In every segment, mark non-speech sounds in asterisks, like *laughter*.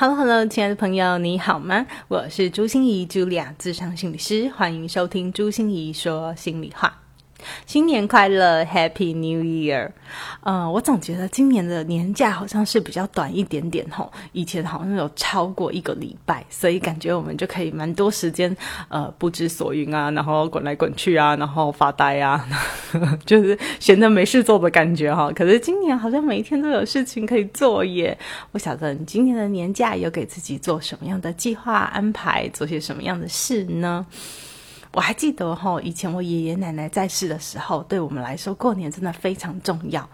Hello，Hello，亲爱的朋友，你好吗？我是朱心怡，Julia，智商心理师，欢迎收听朱心怡说心里话。新年快乐，Happy New Year！呃，我总觉得今年的年假好像是比较短一点点吼，以前好像有超过一个礼拜，所以感觉我们就可以蛮多时间呃不知所云啊，然后滚来滚去啊，然后发呆啊，*laughs* 就是闲着没事做的感觉哈。可是今年好像每一天都有事情可以做耶。我晓得你今年的年假有给自己做什么样的计划安排，做些什么样的事呢？我还记得哈，以前我爷爷奶奶在世的时候，对我们来说过年真的非常重要。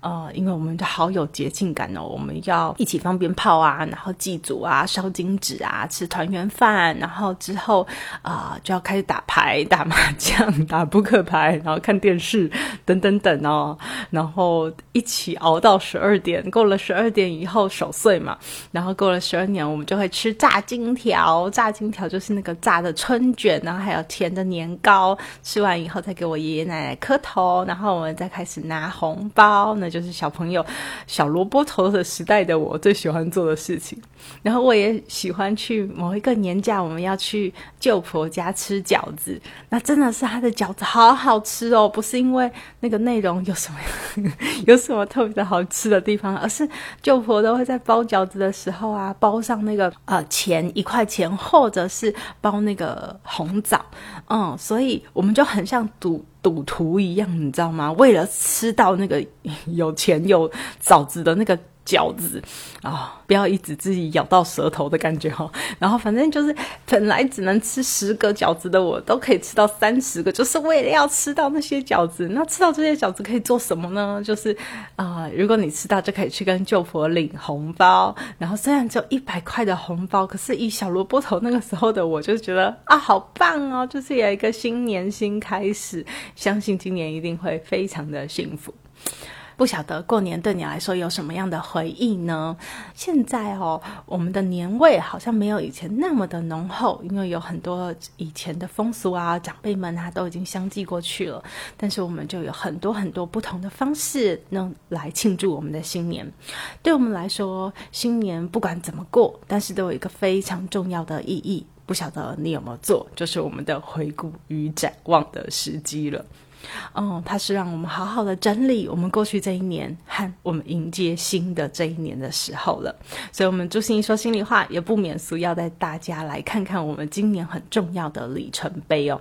呃，因为我们就好有节庆感哦，我们要一起放鞭炮啊，然后祭祖啊，烧金纸啊，吃团圆饭，然后之后啊就要开始打牌、打麻将、打扑克牌，*laughs* 然后看电视等等等哦，然后一起熬到十二点，过了十二点以后守岁嘛，然后过了十二年，我们就会吃炸金条，炸金条就是那个炸的春卷，然后还有甜的年糕，吃完以后再给我爷爷奶奶磕头，然后我们再开始拿红包呢。就是小朋友小萝卜头的时代的我最喜欢做的事情，然后我也喜欢去某一个年假，我们要去舅婆家吃饺子。那真的是他的饺子好好吃哦，不是因为那个内容有什么 *laughs* 有什么特别的好吃的地方，而是舅婆都会在包饺子的时候啊，包上那个呃钱一块钱，或者是包那个红枣，嗯，所以我们就很像赌。赌徒一样，你知道吗？为了吃到那个有钱有枣子的那个。饺子啊，不要一直自己咬到舌头的感觉哈。*laughs* 然后反正就是本来只能吃十个饺子的我，都可以吃到三十个，就是为了要吃到那些饺子。那吃到这些饺子可以做什么呢？就是啊，如果你吃到，就可以去跟舅婆领红包。然后虽然只有一百块的红包，可是以小萝卜头那个时候的我，就觉得啊，好棒哦！就是有一个新年新开始，相信今年一定会非常的幸福。不晓得过年对你来说有什么样的回忆呢？现在哦，我们的年味好像没有以前那么的浓厚，因为有很多以前的风俗啊，长辈们啊都已经相继过去了。但是我们就有很多很多不同的方式，能来庆祝我们的新年。对我们来说，新年不管怎么过，但是都有一个非常重要的意义。不晓得你有没有做，就是我们的回顾与展望的时机了。哦，它是让我们好好的整理我们过去这一年和我们迎接新的这一年的时候了。所以，我们朱心怡说心里话，也不免俗要带大家来看看我们今年很重要的里程碑哦。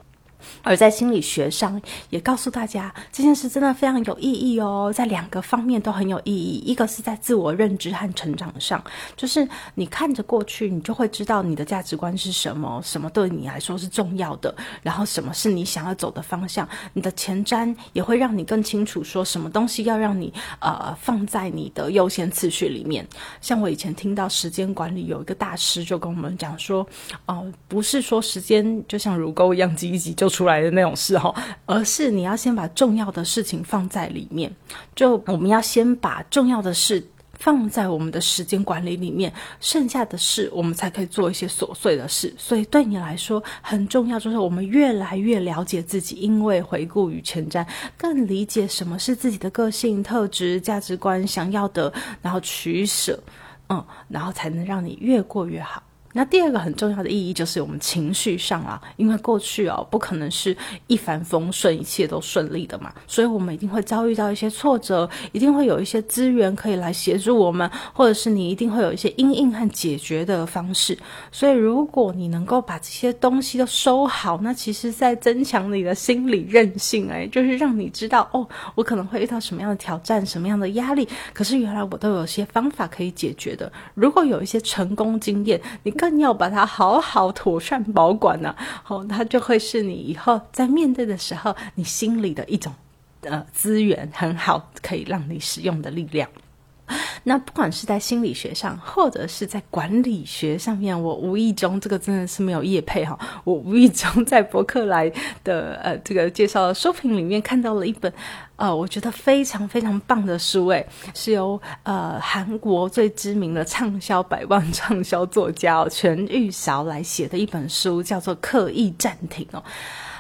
而在心理学上，也告诉大家这件事真的非常有意义哦，在两个方面都很有意义。一个是在自我认知和成长上，就是你看着过去，你就会知道你的价值观是什么，什么对你来说是重要的，然后什么是你想要走的方向。你的前瞻也会让你更清楚，说什么东西要让你呃放在你的优先次序里面。像我以前听到时间管理有一个大师就跟我们讲说，哦，不是说时间就像乳沟一样挤一挤就。出来的那种事哈，而是你要先把重要的事情放在里面。就我们要先把重要的事放在我们的时间管理里面，剩下的事我们才可以做一些琐碎的事。所以对你来说很重要，就是我们越来越了解自己，因为回顾与前瞻，更理解什么是自己的个性特质、价值观、想要的，然后取舍，嗯，然后才能让你越过越好。那第二个很重要的意义就是我们情绪上啊，因为过去哦不可能是一帆风顺，一切都顺利的嘛，所以我们一定会遭遇到一些挫折，一定会有一些资源可以来协助我们，或者是你一定会有一些阴影和解决的方式。所以如果你能够把这些东西都收好，那其实在增强你的心理韧性，哎，就是让你知道哦，我可能会遇到什么样的挑战，什么样的压力，可是原来我都有些方法可以解决的。如果有一些成功经验，你更要把它好好妥善保管呢，好，它就会是你以后在面对的时候，你心里的一种呃资源，很好可以让你使用的力量。那不管是在心理学上，或者是在管理学上面，我无意中这个真的是没有业配哈，我无意中在博客来的呃这个介绍的书评里面看到了一本呃我觉得非常非常棒的书，诶，是由呃韩国最知名的畅销百万畅销作家全玉韶来写的一本书，叫做《刻意暂停》哦。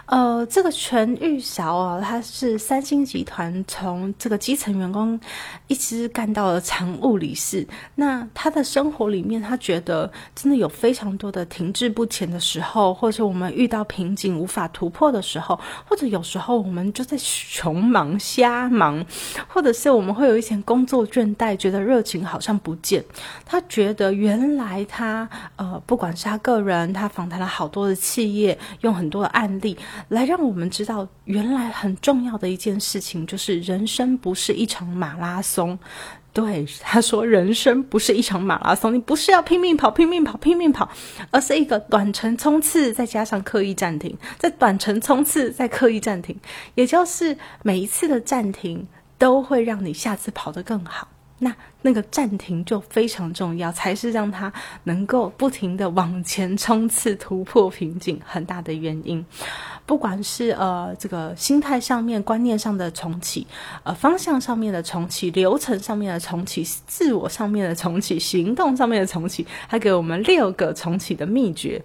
呃，这个全玉韶啊，他是三星集团从这个基层员工一直干到了常务理事。那他的生活里面，他觉得真的有非常多的停滞不前的时候，或者我们遇到瓶颈无法突破的时候，或者有时候我们就在穷忙瞎忙，或者是我们会有一些工作倦怠，觉得热情好像不见。他觉得原来他呃，不管是他个人，他访谈了好多的企业，用很多的案例。来让我们知道，原来很重要的一件事情就是人生不是一场马拉松。对他说，人生不是一场马拉松，你不是要拼命跑、拼命跑、拼命跑，而是一个短程冲刺，再加上刻意暂停，在短程冲刺再刻意暂停，也就是每一次的暂停都会让你下次跑得更好。那那个暂停就非常重要，才是让他能够不停的往前冲刺、突破瓶颈很大的原因。不管是呃这个心态上面、观念上的重启，呃方向上面的重启、流程上面的重启、自我上面的重启、行动上面的重启，他给我们六个重启的秘诀，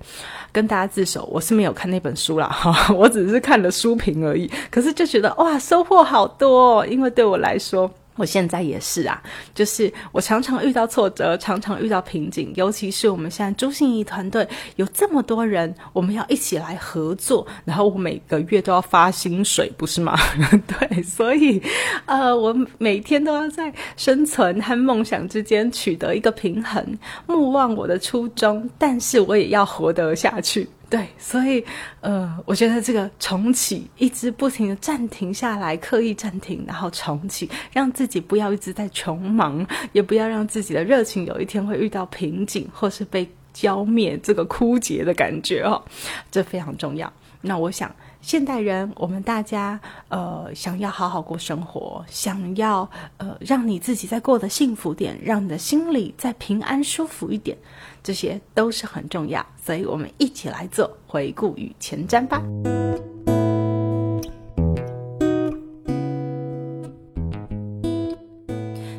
跟大家自首。我是没有看那本书啦，哈，我只是看了书评而已。可是就觉得哇，收获好多，因为对我来说。我现在也是啊，就是我常常遇到挫折，常常遇到瓶颈，尤其是我们现在朱信怡团队有这么多人，我们要一起来合作，然后我每个月都要发薪水，不是吗？*laughs* 对，所以呃，我每天都要在生存和梦想之间取得一个平衡，莫忘我的初衷，但是我也要活得下去。对，所以，呃，我觉得这个重启，一直不停的暂停下来，刻意暂停，然后重启，让自己不要一直在穷忙，也不要让自己的热情有一天会遇到瓶颈，或是被浇灭，这个枯竭的感觉哦，这非常重要。那我想。现代人，我们大家呃，想要好好过生活，想要呃，让你自己再过得幸福点，让你的心里再平安舒服一点，这些都是很重要。所以，我们一起来做回顾与前瞻吧。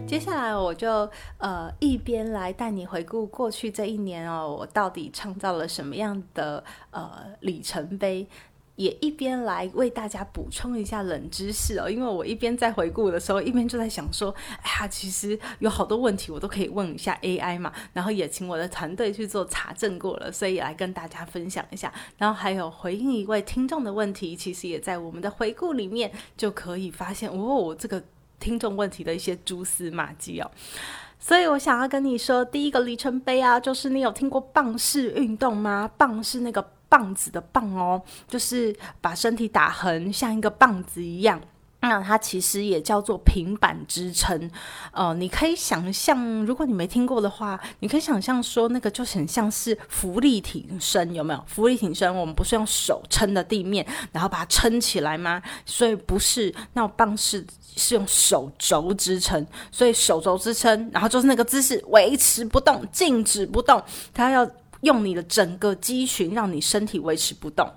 接下来，我就呃一边来带你回顾过去这一年哦，我到底创造了什么样的呃里程碑。也一边来为大家补充一下冷知识哦，因为我一边在回顾的时候，一边就在想说，哎呀，其实有好多问题我都可以问一下 AI 嘛，然后也请我的团队去做查证过了，所以来跟大家分享一下。然后还有回应一位听众的问题，其实也在我们的回顾里面就可以发现哦，这个听众问题的一些蛛丝马迹哦。所以我想要跟你说，第一个里程碑啊，就是你有听过棒式运动吗？棒是那个。棒子的棒哦，就是把身体打横，像一个棒子一样。那它其实也叫做平板支撑。呃，你可以想象，如果你没听过的话，你可以想象说，那个就很像是浮力挺身，有没有？浮力挺身，我们不是用手撑的地面，然后把它撑起来吗？所以不是，那棒是是用手肘支撑，所以手肘支撑，然后就是那个姿势维持不动，静止不动，它要。用你的整个肌群让你身体维持不动，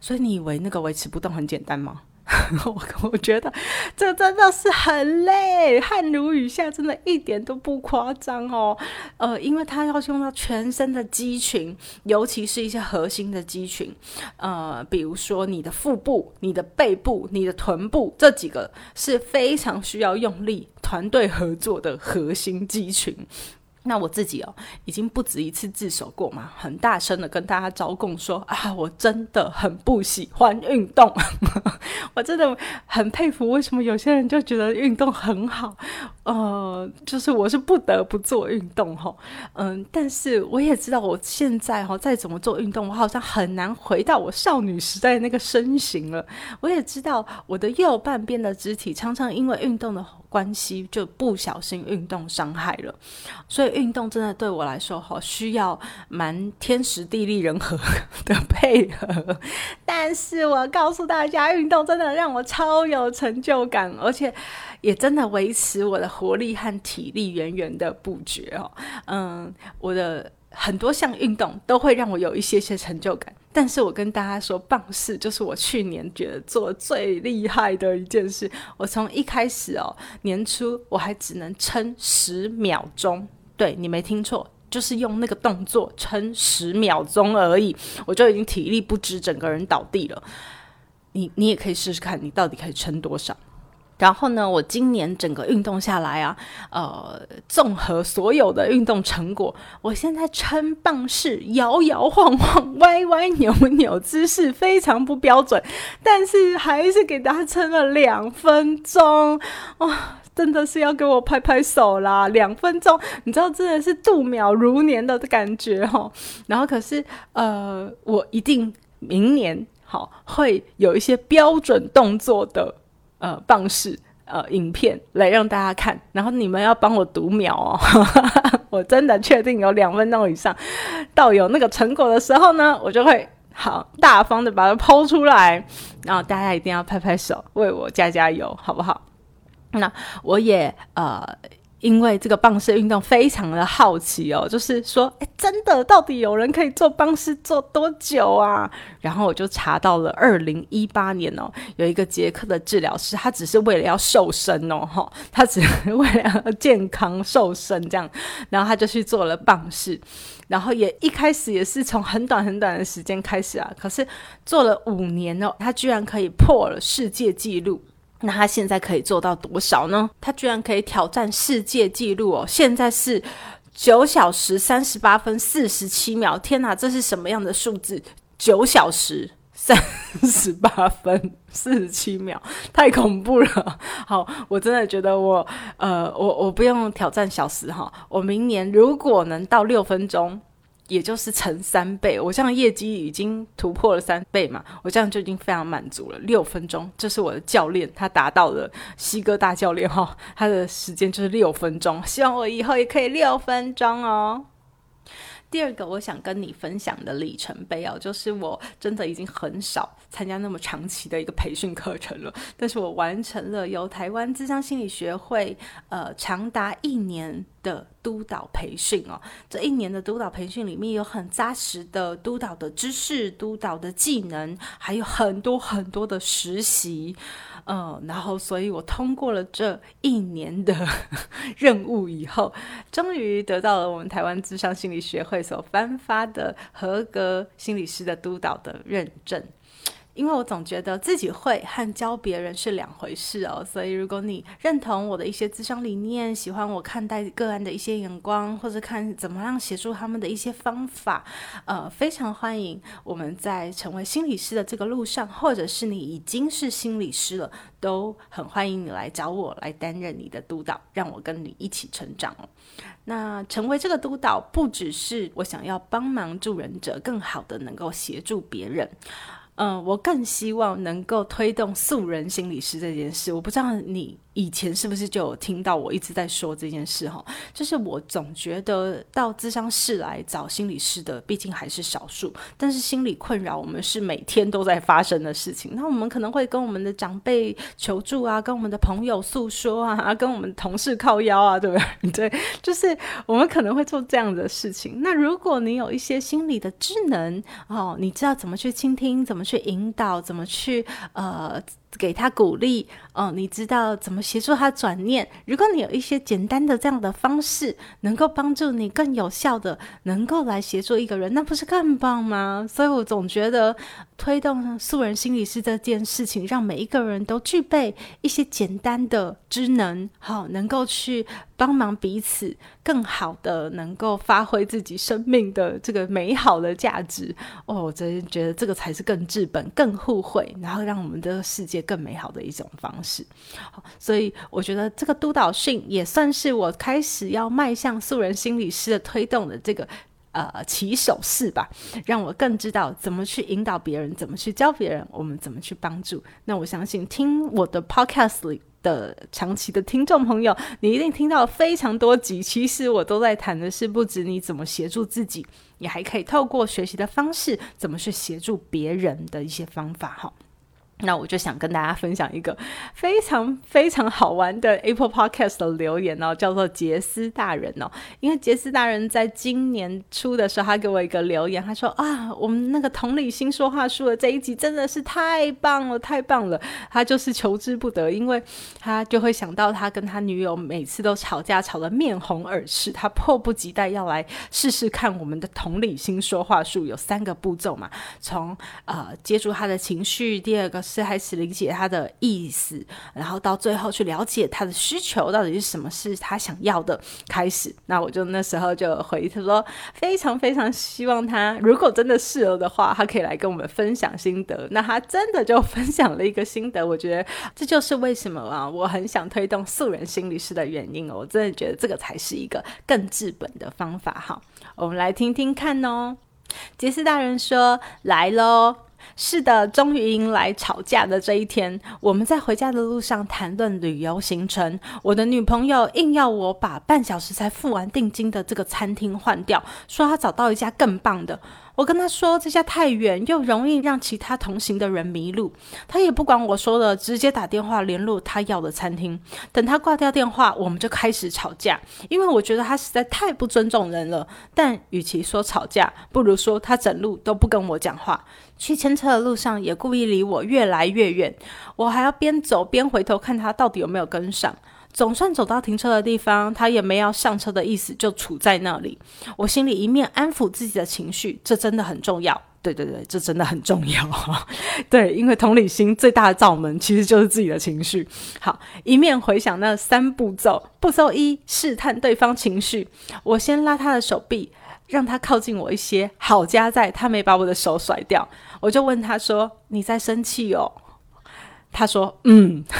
所以你以为那个维持不动很简单吗？*laughs* 我我觉得这真的是很累，汗如雨下，真的一点都不夸张哦。呃，因为它要用到全身的肌群，尤其是一些核心的肌群，呃，比如说你的腹部、你的背部、你的臀部这几个是非常需要用力、团队合作的核心肌群。那我自己哦，已经不止一次自首过嘛，很大声的跟大家招供说啊，我真的很不喜欢运动，*laughs* 我真的很佩服为什么有些人就觉得运动很好，呃，就是我是不得不做运动哈，嗯，但是我也知道我现在哈再怎么做运动，我好像很难回到我少女时代那个身形了。我也知道我的右半边的肢体常常因为运动的关系就不小心运动伤害了，所以。运动真的对我来说，哈，需要蛮天时地利人和 *laughs* 的配合。但是我告诉大家，运动真的让我超有成就感，而且也真的维持我的活力和体力源源的不绝哦。嗯，我的很多项运动都会让我有一些些成就感。但是我跟大家说，棒式就是我去年觉得做最厉害的一件事。我从一开始哦，年初我还只能撑十秒钟，对你没听错，就是用那个动作撑十秒钟而已，我就已经体力不支，整个人倒地了。你你也可以试试看，你到底可以撑多少。然后呢，我今年整个运动下来啊，呃，综合所有的运动成果，我现在撑棒式摇摇晃晃、歪歪扭扭，姿势非常不标准，但是还是给大家撑了两分钟，哇，真的是要给我拍拍手啦！两分钟，你知道，真的是度秒如年的感觉哈。然后可是，呃，我一定明年好会有一些标准动作的。呃，棒式呃影片来让大家看，然后你们要帮我读秒哦，*laughs* 我真的确定有两分钟以上，到有那个成果的时候呢，我就会好大方的把它抛出来，然后大家一定要拍拍手，为我加加油，好不好？那我也呃。因为这个棒式运动非常的好奇哦，就是说，哎，真的到底有人可以做棒式做多久啊？然后我就查到了二零一八年哦，有一个捷克的治疗师，他只是为了要瘦身哦，哈，他只是为了健康瘦身这样，然后他就去做了棒式，然后也一开始也是从很短很短的时间开始啊，可是做了五年哦，他居然可以破了世界纪录。那他现在可以做到多少呢？他居然可以挑战世界纪录哦！现在是九小时三十八分四十七秒。天哪，这是什么样的数字？九小时三十八分四十七秒，太恐怖了！好，我真的觉得我呃，我我不用挑战小时哈。我明年如果能到六分钟。也就是乘三倍，我这样业绩已经突破了三倍嘛，我这样就已经非常满足了。六分钟，这是我的教练，他达到了西哥大教练哈，他的时间就是六分钟，希望我以后也可以六分钟哦。第二个我想跟你分享的里程碑哦，就是我真的已经很少参加那么长期的一个培训课程了，但是我完成了由台湾智商心理学会呃长达一年的督导培训哦。这一年的督导培训里面有很扎实的督导的知识、督导的技能，还有很多很多的实习。嗯，然后，所以我通过了这一年的 *laughs* 任务以后，终于得到了我们台湾智商心理学会所颁发的合格心理师的督导的认证。因为我总觉得自己会和教别人是两回事哦，所以如果你认同我的一些智商理念，喜欢我看待个案的一些眼光，或者看怎么样协助他们的一些方法，呃，非常欢迎我们在成为心理师的这个路上，或者是你已经是心理师了，都很欢迎你来找我来担任你的督导，让我跟你一起成长哦。那成为这个督导，不只是我想要帮忙助人者更好的能够协助别人。嗯，我更希望能够推动素人心理师这件事。我不知道你。以前是不是就有听到我一直在说这件事哈？就是我总觉得到咨商室来找心理师的，毕竟还是少数。但是心理困扰，我们是每天都在发生的事情。那我们可能会跟我们的长辈求助啊，跟我们的朋友诉说啊，跟我们同事靠腰啊，对不对？*laughs* 对，就是我们可能会做这样的事情。那如果你有一些心理的智能哦，你知道怎么去倾听，怎么去引导，怎么去呃。给他鼓励，哦，你知道怎么协助他转念？如果你有一些简单的这样的方式，能够帮助你更有效的，能够来协助一个人，那不是更棒吗？所以我总觉得推动素人心理师这件事情，让每一个人都具备一些简单的知能，好，能够去。帮忙彼此更好的能够发挥自己生命的这个美好的价值哦，我真觉得这个才是更治本、更互惠，然后让我们的世界更美好的一种方式。好，所以我觉得这个督导训也算是我开始要迈向素人心理师的推动的这个呃起手式吧，让我更知道怎么去引导别人，怎么去教别人，我们怎么去帮助。那我相信听我的 podcast 里。的长期的听众朋友，你一定听到非常多集。其实我都在谈的是，不止你怎么协助自己，你还可以透过学习的方式，怎么去协助别人的一些方法。哈，那我就想跟大家分享一个非常非常好玩的 Apple Podcast 的留言哦，叫做杰斯大人哦。因为杰斯大人在今年初的时候，他给我一个留言，他说啊，我们那个同理心说话术的这一集真的是太棒了，太棒了。他就是求之不得，因为他就会想到他跟他女友每次都吵架，吵得面红耳赤，他迫不及待要来试试看我们的同理心说话术。有三个步骤嘛，从呃接住他的情绪，第二个。是开始理解他的意思，然后到最后去了解他的需求到底是什么，是他想要的。开始，那我就那时候就回他说，非常非常希望他如果真的适合的话，他可以来跟我们分享心得。那他真的就分享了一个心得，我觉得这就是为什么啊，我很想推动素人心理师的原因哦。我真的觉得这个才是一个更治本的方法哈。我们来听听看哦。杰斯大人说：“来喽。”是的，终于迎来吵架的这一天。我们在回家的路上谈论旅游行程，我的女朋友硬要我把半小时才付完定金的这个餐厅换掉，说她找到一家更棒的。我跟他说这家太远，又容易让其他同行的人迷路。他也不管我说了，直接打电话联络他要的餐厅。等他挂掉电话，我们就开始吵架，因为我觉得他实在太不尊重人了。但与其说吵架，不如说他整路都不跟我讲话。去牵车的路上，也故意离我越来越远，我还要边走边回头看他到底有没有跟上。总算走到停车的地方，他也没要上车的意思，就处在那里。我心里一面安抚自己的情绪，这真的很重要。对对对，这真的很重要。*laughs* 对，因为同理心最大的罩门其实就是自己的情绪。好，一面回想那三步骤：步骤一，试探对方情绪。我先拉他的手臂，让他靠近我一些。好家在，他没把我的手甩掉。我就问他说：“你在生气哦？”他说：“嗯。*laughs* ”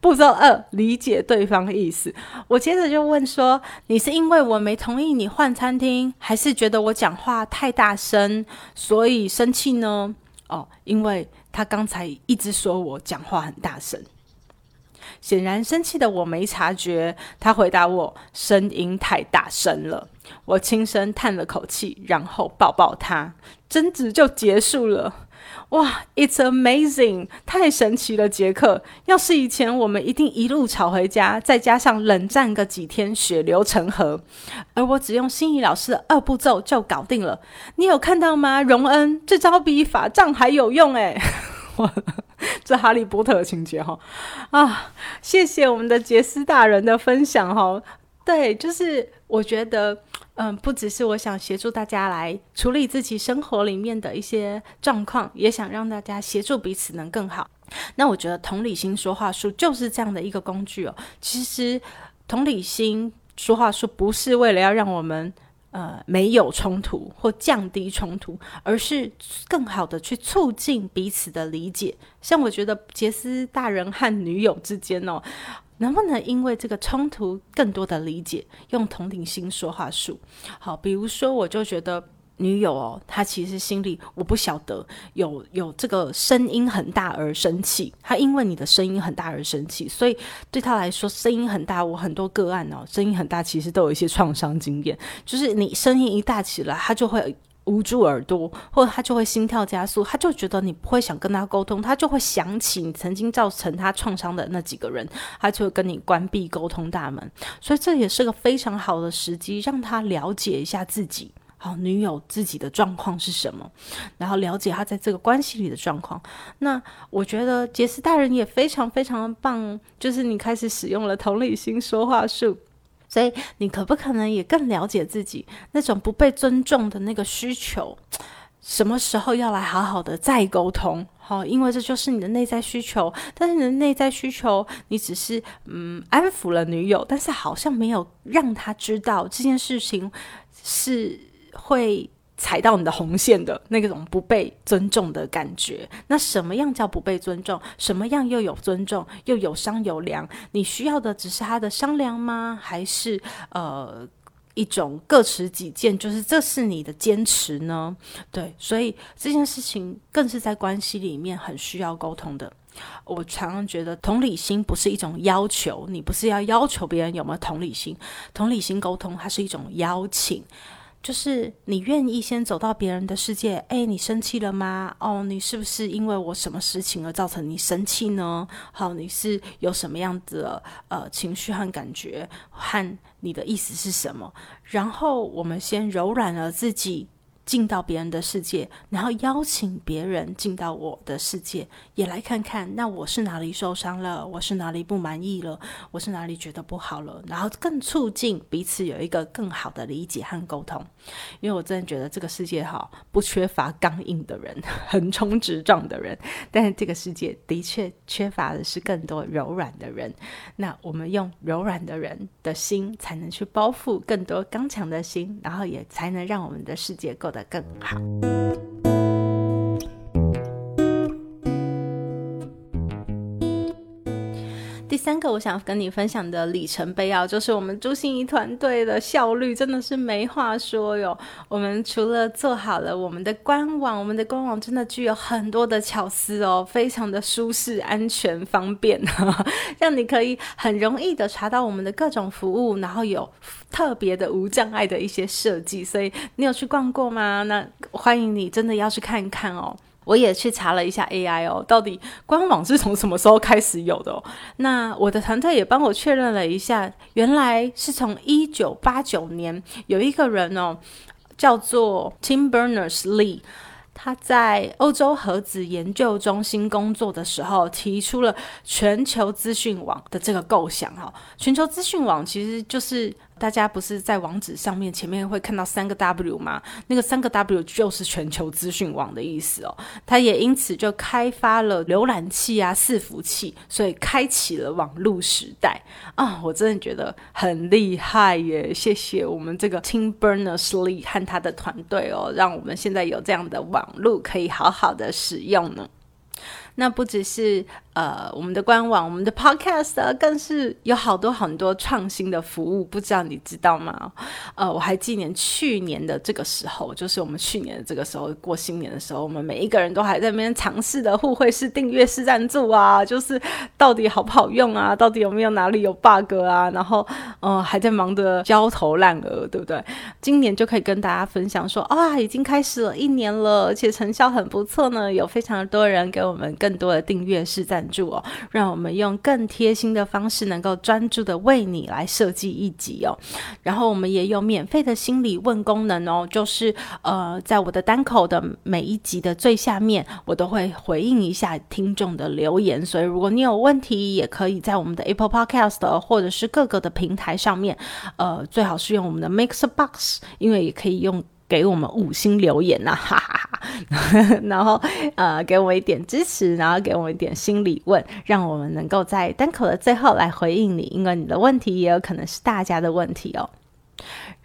步骤二，理解对方的意思。我接着就问说：“你是因为我没同意你换餐厅，还是觉得我讲话太大声，所以生气呢？”哦，因为他刚才一直说我讲话很大声，显然生气的我没察觉。他回答我：“声音太大声了。”我轻声叹了口气，然后抱抱他，争执就结束了。哇，It's amazing，太神奇了，杰克！要是以前，我们一定一路吵回家，再加上冷战个几天，血流成河。而我只用心仪老师的二步骤就搞定了。你有看到吗，荣恩？这招比法杖还有用诶。*laughs* 这哈利波特的情节哈啊！谢谢我们的杰斯大人的分享哈。对，就是我觉得。嗯，不只是我想协助大家来处理自己生活里面的一些状况，也想让大家协助彼此能更好。那我觉得同理心说话术就是这样的一个工具哦。其实同理心说话术不是为了要让我们呃没有冲突或降低冲突，而是更好的去促进彼此的理解。像我觉得杰斯大人和女友之间哦。能不能因为这个冲突更多的理解，用同理心说话术？好，比如说，我就觉得女友哦，她其实心里我不晓得有有这个声音很大而生气，她因为你的声音很大而生气，所以对她来说声音很大。我很多个案哦，声音很大，其实都有一些创伤经验，就是你声音一大起来，她就会。捂住耳朵，或者他就会心跳加速，他就觉得你不会想跟他沟通，他就会想起你曾经造成他创伤的那几个人，他就会跟你关闭沟通大门。所以这也是个非常好的时机，让他了解一下自己，好女友自己的状况是什么，然后了解他在这个关系里的状况。那我觉得杰斯大人也非常非常的棒，就是你开始使用了同理心说话术。所以，你可不可能也更了解自己那种不被尊重的那个需求？什么时候要来好好的再沟通？好，因为这就是你的内在需求。但是你的内在需求，你只是嗯安抚了女友，但是好像没有让她知道这件事情是会。踩到你的红线的那种不被尊重的感觉，那什么样叫不被尊重？什么样又有尊重，又有商有量？你需要的只是他的商量吗？还是呃一种各持己见？就是这是你的坚持呢？对，所以这件事情更是在关系里面很需要沟通的。我常常觉得同理心不是一种要求，你不是要要求别人有没有同理心？同理心沟通它是一种邀请。就是你愿意先走到别人的世界，哎，你生气了吗？哦，你是不是因为我什么事情而造成你生气呢？好，你是有什么样的呃情绪和感觉，和你的意思是什么？然后我们先柔软了自己。进到别人的世界，然后邀请别人进到我的世界，也来看看，那我是哪里受伤了，我是哪里不满意了，我是哪里觉得不好了，然后更促进彼此有一个更好的理解和沟通。因为我真的觉得这个世界哈不缺乏刚硬的人、*laughs* 横冲直撞的人，但是这个世界的确缺乏的是更多柔软的人。那我们用柔软的人的心，才能去包覆更多刚强的心，然后也才能让我们的世界够。的更好。第三个我想跟你分享的里程碑啊，就是我们朱心怡团队的效率真的是没话说哟。我们除了做好了我们的官网，我们的官网真的具有很多的巧思哦，非常的舒适、安全、方便，*laughs* 让你可以很容易的查到我们的各种服务，然后有特别的无障碍的一些设计。所以你有去逛过吗？那欢迎你真的要去看一看哦。我也去查了一下 AI 哦，到底官网是从什么时候开始有的？哦？那我的团队也帮我确认了一下，原来是从一九八九年有一个人哦，叫做 Tim Berners-Lee。他在欧洲核子研究中心工作的时候，提出了全球资讯网的这个构想。哈，全球资讯网其实就是大家不是在网址上面前面会看到三个 W 吗？那个三个 W 就是全球资讯网的意思哦。他也因此就开发了浏览器啊、伺服器，所以开启了网络时代啊！我真的觉得很厉害耶！谢谢我们这个 Tim Berners-Lee 和他的团队哦，让我们现在有这样的网。网络可以好好的使用呢，那不只是。呃，我们的官网，我们的 Podcast 更是有好多很多创新的服务，不知道你知道吗？呃，我还记得去年的这个时候，就是我们去年的这个时候过新年的时候，我们每一个人都还在那边尝试的互惠式订阅式赞助啊，就是到底好不好用啊？到底有没有哪里有 bug 啊？然后，呃，还在忙得焦头烂额，对不对？今年就可以跟大家分享说，啊，已经开始了一年了，而且成效很不错呢，有非常多人给我们更多的订阅式赞。助哦，让我们用更贴心的方式，能够专注的为你来设计一集哦。然后我们也有免费的心理问功能哦，就是呃，在我的单口的每一集的最下面，我都会回应一下听众的留言。所以如果你有问题，也可以在我们的 Apple Podcast 或者是各个的平台上面，呃，最好是用我们的 Mixbox，因为也可以用。给我们五星留言呐，*laughs* 哈哈哈！然后呃，给我一点支持，然后给我一点心理问，让我们能够在单口的最后来回应你，因为你的问题也有可能是大家的问题哦。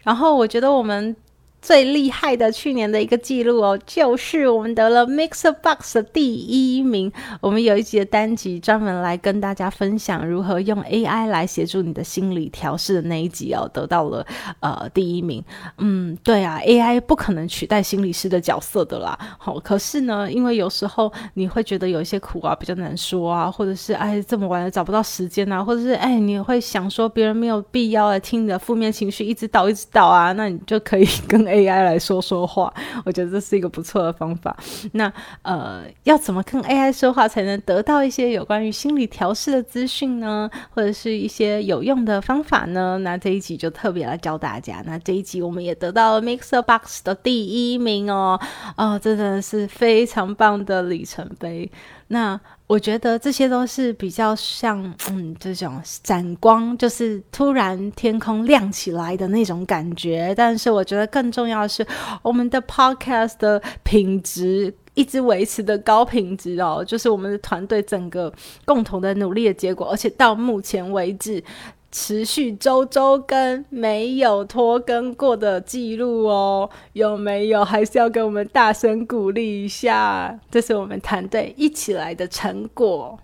然后我觉得我们。最厉害的去年的一个记录哦，就是我们得了 Mixer Box 的第一名。我们有一集的单集专门来跟大家分享如何用 AI 来协助你的心理调试的那一集哦，得到了呃第一名。嗯，对啊，AI 不可能取代心理师的角色的啦。好，可是呢，因为有时候你会觉得有一些苦啊比较难说啊，或者是哎这么晚了找不到时间啊，或者是哎你会想说别人没有必要来听你的负面情绪一直倒一直倒啊，那你就可以跟。AI 来说说话，我觉得这是一个不错的方法。那呃，要怎么跟 AI 说话才能得到一些有关于心理调试的资讯呢？或者是一些有用的方法呢？那这一集就特别来教大家。那这一集我们也得到了 Mixer Box 的第一名哦，哦，真的是非常棒的里程碑。那我觉得这些都是比较像，嗯，这种闪光，就是突然天空亮起来的那种感觉。但是我觉得更重要的是，我们的 podcast 的品质一直维持的高品质哦，就是我们的团队整个共同的努力的结果。而且到目前为止。持续周周更，没有拖更过的记录哦，有没有？还是要给我们大声鼓励一下，这是我们团队一起来的成果。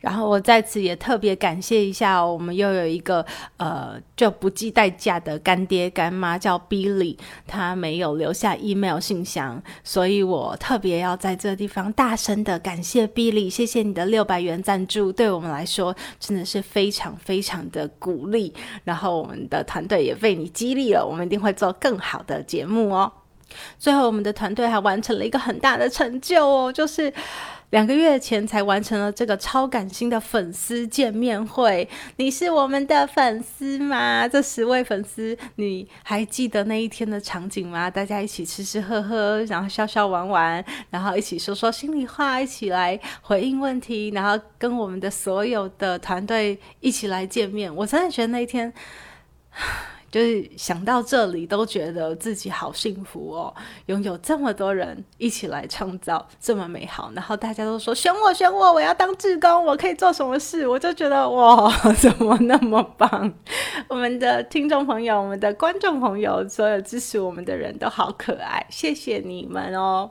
然后我在此也特别感谢一下，我们又有一个呃就不计代价的干爹干妈叫 Billy，他没有留下 email 信箱，所以我特别要在这地方大声的感谢 Billy，谢谢你的六百元赞助，对我们来说真的是非常非常的鼓励。然后我们的团队也被你激励了，我们一定会做更好的节目哦。最后，我们的团队还完成了一个很大的成就哦，就是。两个月前才完成了这个超感性的粉丝见面会，你是我们的粉丝吗？这十位粉丝，你还记得那一天的场景吗？大家一起吃吃喝喝，然后笑笑玩玩，然后一起说说心里话，一起来回应问题，然后跟我们的所有的团队一起来见面。我真的觉得那一天。就是想到这里，都觉得自己好幸福哦，拥有这么多人一起来创造这么美好，然后大家都说选我选我，我要当志工，我可以做什么事，我就觉得哇，*laughs* 怎么那么棒！我们的听众朋友，我们的观众朋友，所有支持我们的人都好可爱，谢谢你们哦。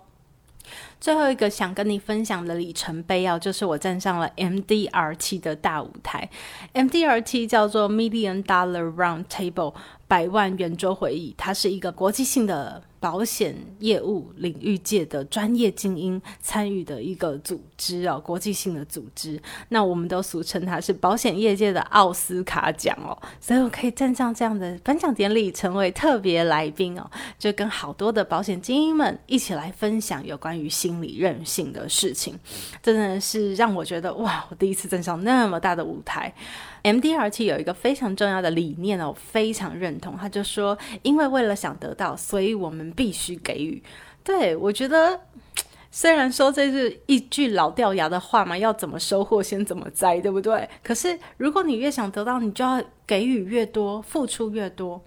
最后一个想跟你分享的里程碑啊，就是我站上了 MDRT 的大舞台。MDRT 叫做 Million Dollar Round Table。百万圆桌会议，它是一个国际性的保险业务领域界的专业精英参与的一个组织哦，国际性的组织。那我们都俗称它是保险业界的奥斯卡奖哦，所以我可以站上这样的颁奖典礼，成为特别来宾哦，就跟好多的保险精英们一起来分享有关于心理韧性的事情，真的是让我觉得哇，我第一次站上那么大的舞台。M D R T 有一个非常重要的理念哦，非常认同。他就说，因为为了想得到，所以我们必须给予。对我觉得，*tsk* 虽然说这是一句老掉牙的话嘛，要怎么收获先怎么栽，对不对？可是如果你越想得到，你就要给予越多，付出越多。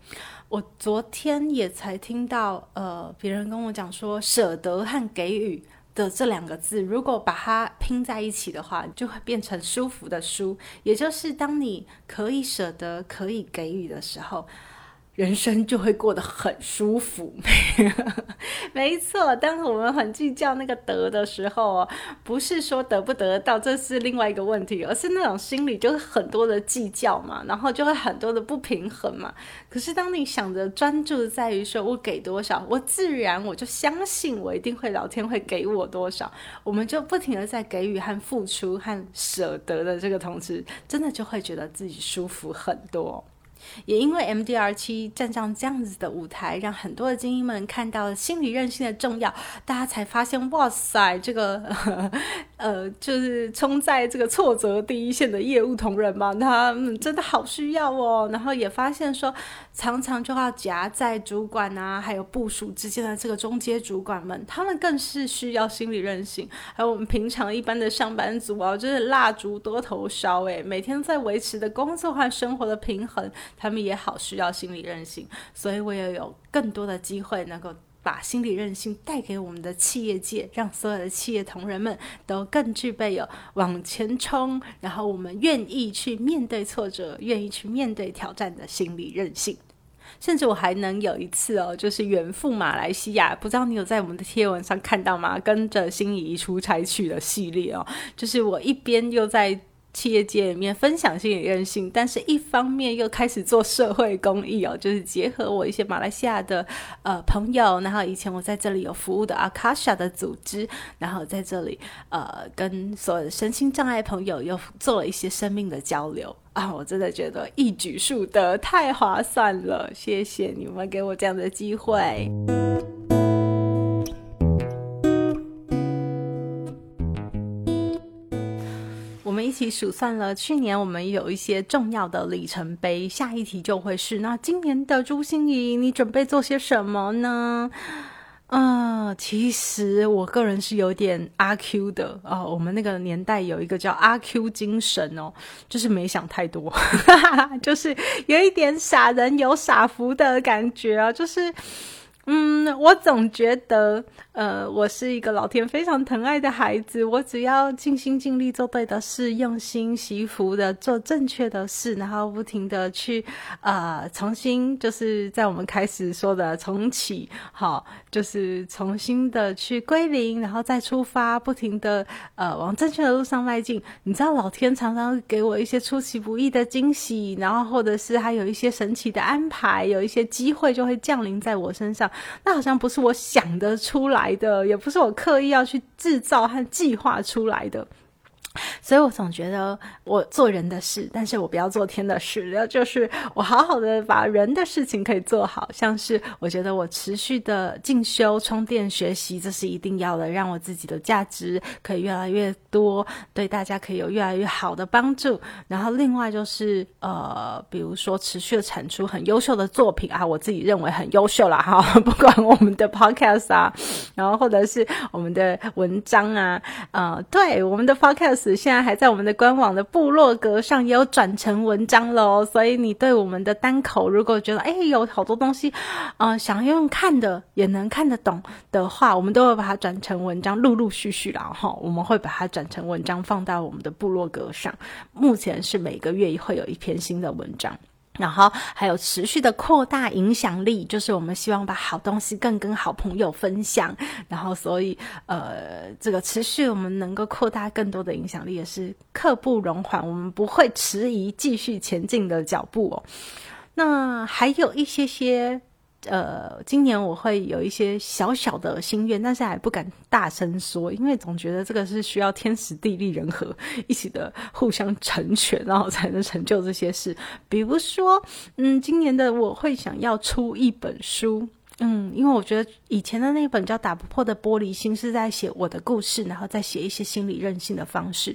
我昨天也才听到，呃，别人跟我讲说，舍得和给予。的这两个字，如果把它拼在一起的话，就会变成舒服的“舒”，也就是当你可以舍得、可以给予的时候。人生就会过得很舒服，*laughs* 没错。当我们很计较那个得的时候，不是说得不得到，这是另外一个问题，而是那种心里就是很多的计较嘛，然后就会很多的不平衡嘛。可是当你想着专注在于说我给多少，我自然我就相信我一定会老天会给我多少，我们就不停的在给予和付出和舍得的这个同时，真的就会觉得自己舒服很多。也因为 MDR 七站上这样子的舞台，让很多的精英们看到了心理韧性的重要，大家才发现，哇塞，这个 *laughs* 呃，就是冲在这个挫折第一线的业务同仁嘛，他们真的好需要哦。然后也发现说，常常就要夹在主管啊，还有部署之间的这个中阶主管们，他们更是需要心理韧性。还有我们平常一般的上班族啊，就是蜡烛多头烧，诶，每天在维持的工作和生活的平衡。他们也好需要心理韧性，所以我也有更多的机会能够把心理韧性带给我们的企业界，让所有的企业同仁们都更具备有往前冲，然后我们愿意去面对挫折，愿意去面对挑战的心理韧性。甚至我还能有一次哦，就是远赴马来西亚，不知道你有在我们的贴文上看到吗？跟着心仪出差去的系列哦，就是我一边又在。企业界里面分享性也任性，但是一方面又开始做社会公益哦，就是结合我一些马来西亚的呃朋友，然后以前我在这里有服务的阿卡莎的组织，然后在这里呃跟所有的身心障碍朋友又做了一些生命的交流 *laughs* 啊，我真的觉得一举数得，太划算了，谢谢你们给我这样的机会。起数算了，去年我们有一些重要的里程碑。下一题就会是：那今年的朱心怡，你准备做些什么呢？嗯，其实我个人是有点阿 Q 的哦。我们那个年代有一个叫阿 Q 精神哦，就是没想太多，*laughs* 就是有一点傻人有傻福的感觉啊，就是。嗯，我总觉得，呃，我是一个老天非常疼爱的孩子。我只要尽心尽力做对的事，用心惜福的做正确的事，然后不停的去，呃，重新就是在我们开始说的重启，好，就是重新的去归零，然后再出发，不停的呃往正确的路上迈进。你知道，老天常常给我一些出其不意的惊喜，然后或者是还有一些神奇的安排，有一些机会就会降临在我身上。那好像不是我想得出来的，也不是我刻意要去制造和计划出来的。所以我总觉得我做人的事，但是我不要做天的事。然后就是我好好的把人的事情可以做好，像是我觉得我持续的进修、充电、学习，这是一定要的，让我自己的价值可以越来越多，对大家可以有越来越好的帮助。然后另外就是呃，比如说持续的产出很优秀的作品啊，我自己认为很优秀了哈。*laughs* 不管我们的 podcast 啊，然后或者是我们的文章啊，呃，对我们的 podcast。现在还在我们的官网的部落格上也有转成文章了哦，所以你对我们的单口如果觉得哎有好多东西，呃，想用看的也能看得懂的话，我们都会把它转成文章，陆陆续续然后我们会把它转成文章放到我们的部落格上。目前是每个月会有一篇新的文章。然后还有持续的扩大影响力，就是我们希望把好东西更跟好朋友分享。然后，所以呃，这个持续我们能够扩大更多的影响力，也是刻不容缓，我们不会迟疑，继续前进的脚步哦。那还有一些些。呃，今年我会有一些小小的心愿，但是还不敢大声说，因为总觉得这个是需要天时地利人和一起的互相成全，然后才能成就这些事。比如说，嗯，今年的我会想要出一本书，嗯，因为我觉得以前的那本叫《打不破的玻璃心》是在写我的故事，然后再写一些心理韧性的方式。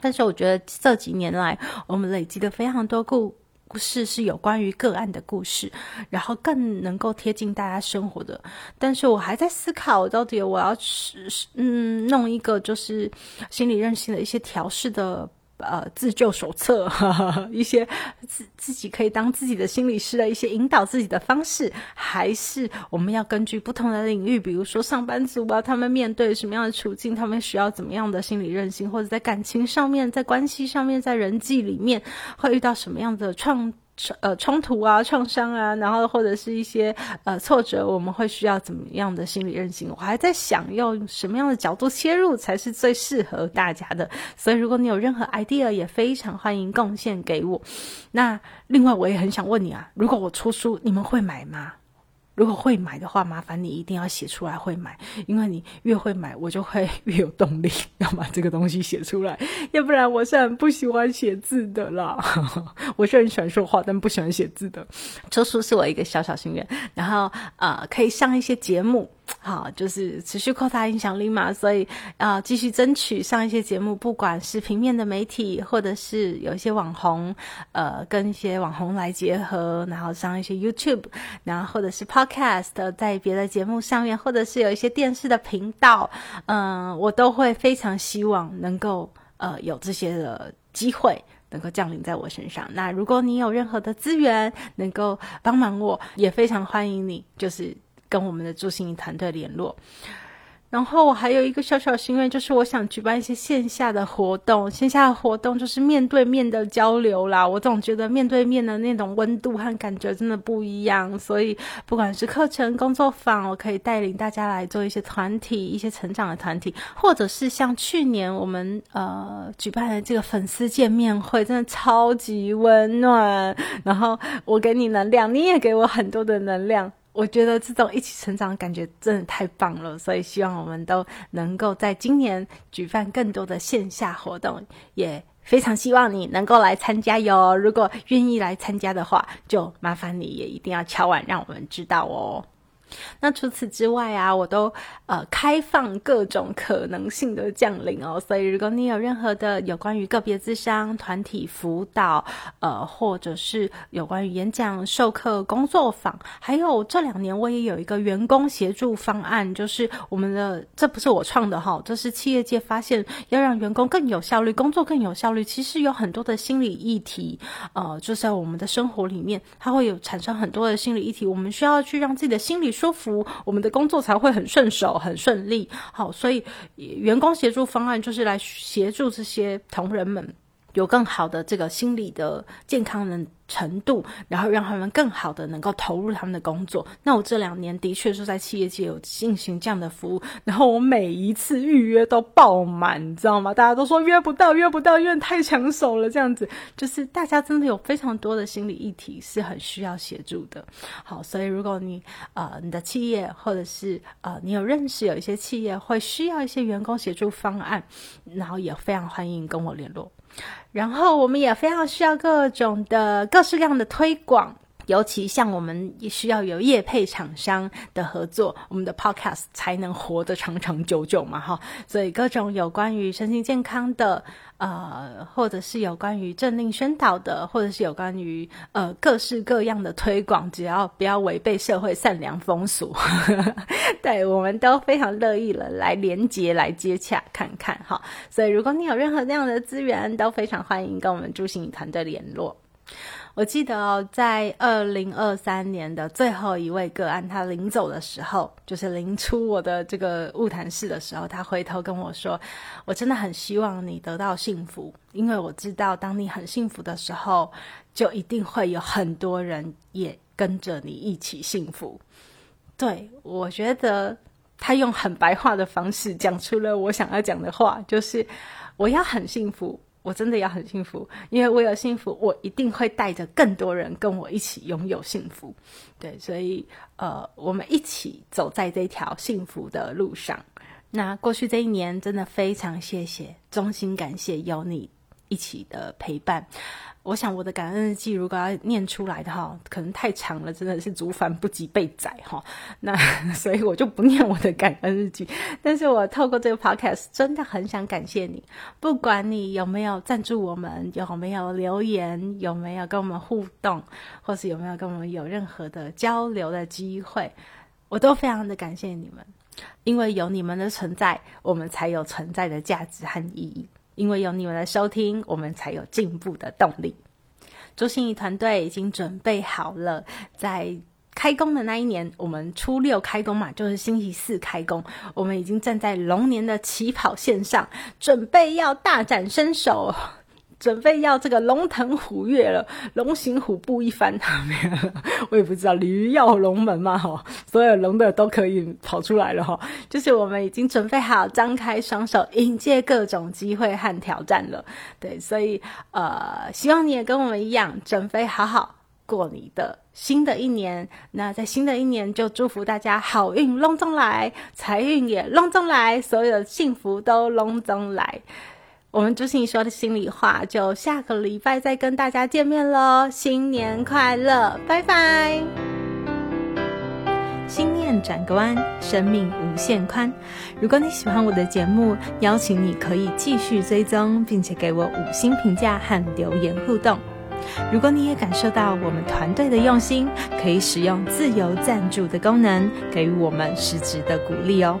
但是我觉得这几年来，我们累积的非常多故。故事是有关于个案的故事，然后更能够贴近大家生活的。但是我还在思考，到底我要是嗯弄一个就是心理韧性的一些调试的。呃，自救手册，*laughs* 一些自自己可以当自己的心理师的一些引导自己的方式，还是我们要根据不同的领域，比如说上班族啊，他们面对什么样的处境，他们需要怎么样的心理韧性，或者在感情上面，在关系上面，在人际里面会遇到什么样的创。呃，冲突啊，创伤啊，然后或者是一些呃挫折，我们会需要怎么样的心理韧性？我还在想用什么样的角度切入才是最适合大家的。所以，如果你有任何 idea，也非常欢迎贡献给我。那另外，我也很想问你啊，如果我出书，你们会买吗？如果会买的话，麻烦你一定要写出来会买，因为你越会买，我就会 *laughs* 越有动力 *laughs* 要把这个东西写出来。要不然我是很不喜欢写字的啦，*laughs* 我是很喜欢说话，但不喜欢写字的。出书是我一个小小心愿，然后呃，可以上一些节目。好，就是持续扩大影响力嘛，所以啊，继续争取上一些节目，不管是平面的媒体，或者是有一些网红，呃，跟一些网红来结合，然后上一些 YouTube，然后或者是 Podcast，在别的节目上面，或者是有一些电视的频道，嗯，我都会非常希望能够呃有这些的机会能够降临在我身上。那如果你有任何的资源能够帮忙我，也非常欢迎你，就是。跟我们的助心团队联络，然后我还有一个小小心愿，就是我想举办一些线下的活动。线下的活动就是面对面的交流啦。我总觉得面对面的那种温度和感觉真的不一样。所以不管是课程、工作坊，我可以带领大家来做一些团体、一些成长的团体，或者是像去年我们呃举办的这个粉丝见面会，真的超级温暖。然后我给你能量，你也给我很多的能量。我觉得这种一起成长的感觉真的太棒了，所以希望我们都能够在今年举办更多的线下活动，也非常希望你能够来参加哟。如果愿意来参加的话，就麻烦你也一定要敲碗，让我们知道哦。那除此之外啊，我都呃开放各种可能性的降临哦。所以如果你有任何的有关于个别智商、团体辅导，呃，或者是有关于演讲、授课、工作坊，还有这两年我也有一个员工协助方案，就是我们的这不是我创的哈，这是企业界发现要让员工更有效率、工作更有效率，其实有很多的心理议题，呃，就在我们的生活里面，它会有产生很多的心理议题，我们需要去让自己的心理。舒服，我们的工作才会很顺手、很顺利。好，所以员工协助方案就是来协助这些同仁们。有更好的这个心理的健康的程度，然后让他们更好的能够投入他们的工作。那我这两年的确是在企业界有进行这样的服务，然后我每一次预约都爆满，你知道吗？大家都说约不到，约不到，因为太抢手了。这样子就是大家真的有非常多的心理议题是很需要协助的。好，所以如果你呃你的企业或者是呃你有认识有一些企业会需要一些员工协助方案，然后也非常欢迎跟我联络。然后我们也非常需要各种的各式各样的推广，尤其像我们也需要有业配厂商的合作，我们的 Podcast 才能活得长长久久嘛，哈。所以各种有关于身心健康的，呃，或者是有关于政令宣导的，或者是有关于呃各式各样的推广，只要不要违背社会善良风俗，*laughs* 对我们都非常乐意了来连接来接洽看看哈。所以如果你有任何那样的资源，都非常欢迎跟我们朱心团队联络。我记得哦，在二零二三年的最后一位个案，他临走的时候，就是临出我的这个物谈室的时候，他回头跟我说：“我真的很希望你得到幸福，因为我知道，当你很幸福的时候，就一定会有很多人也跟着你一起幸福。”对我觉得，他用很白话的方式讲出了我想要讲的话，就是我要很幸福。我真的要很幸福，因为我有幸福，我一定会带着更多人跟我一起拥有幸福。对，所以呃，我们一起走在这条幸福的路上。那过去这一年，真的非常谢谢，衷心感谢有你一起的陪伴。我想我的感恩日记如果要念出来的哈，可能太长了，真的是竹繁不及被宰哈。*laughs* 那 *laughs* 所以我就不念我的感恩日记。*laughs* 但是我透过这个 podcast 真的很想感谢你，不管你有没有赞助我们，有没有留言，有没有跟我们互动，或是有没有跟我们有任何的交流的机会，我都非常的感谢你们，因为有你们的存在，我们才有存在的价值和意义。因为有你们的收听，我们才有进步的动力。周心怡团队已经准备好了，在开工的那一年，我们初六开工嘛，就是星期四开工。我们已经站在龙年的起跑线上，准备要大展身手。准备要这个龙腾虎跃了，龙行虎步一番，我也不知道驴跃龙门嘛哈，所有龙的都可以跑出来了哈，就是我们已经准备好张开双手迎接各种机会和挑战了，对，所以呃，希望你也跟我们一样，准备好好过你的新的一年。那在新的一年，就祝福大家好运隆中来，财运也隆中来，所有幸福都隆中来。我们朱心说的心里话，就下个礼拜再跟大家见面喽！新年快乐，拜拜！心念转个弯，生命无限宽。如果你喜欢我的节目，邀请你可以继续追踪，并且给我五星评价和留言互动。如果你也感受到我们团队的用心，可以使用自由赞助的功能，给予我们实质的鼓励哦。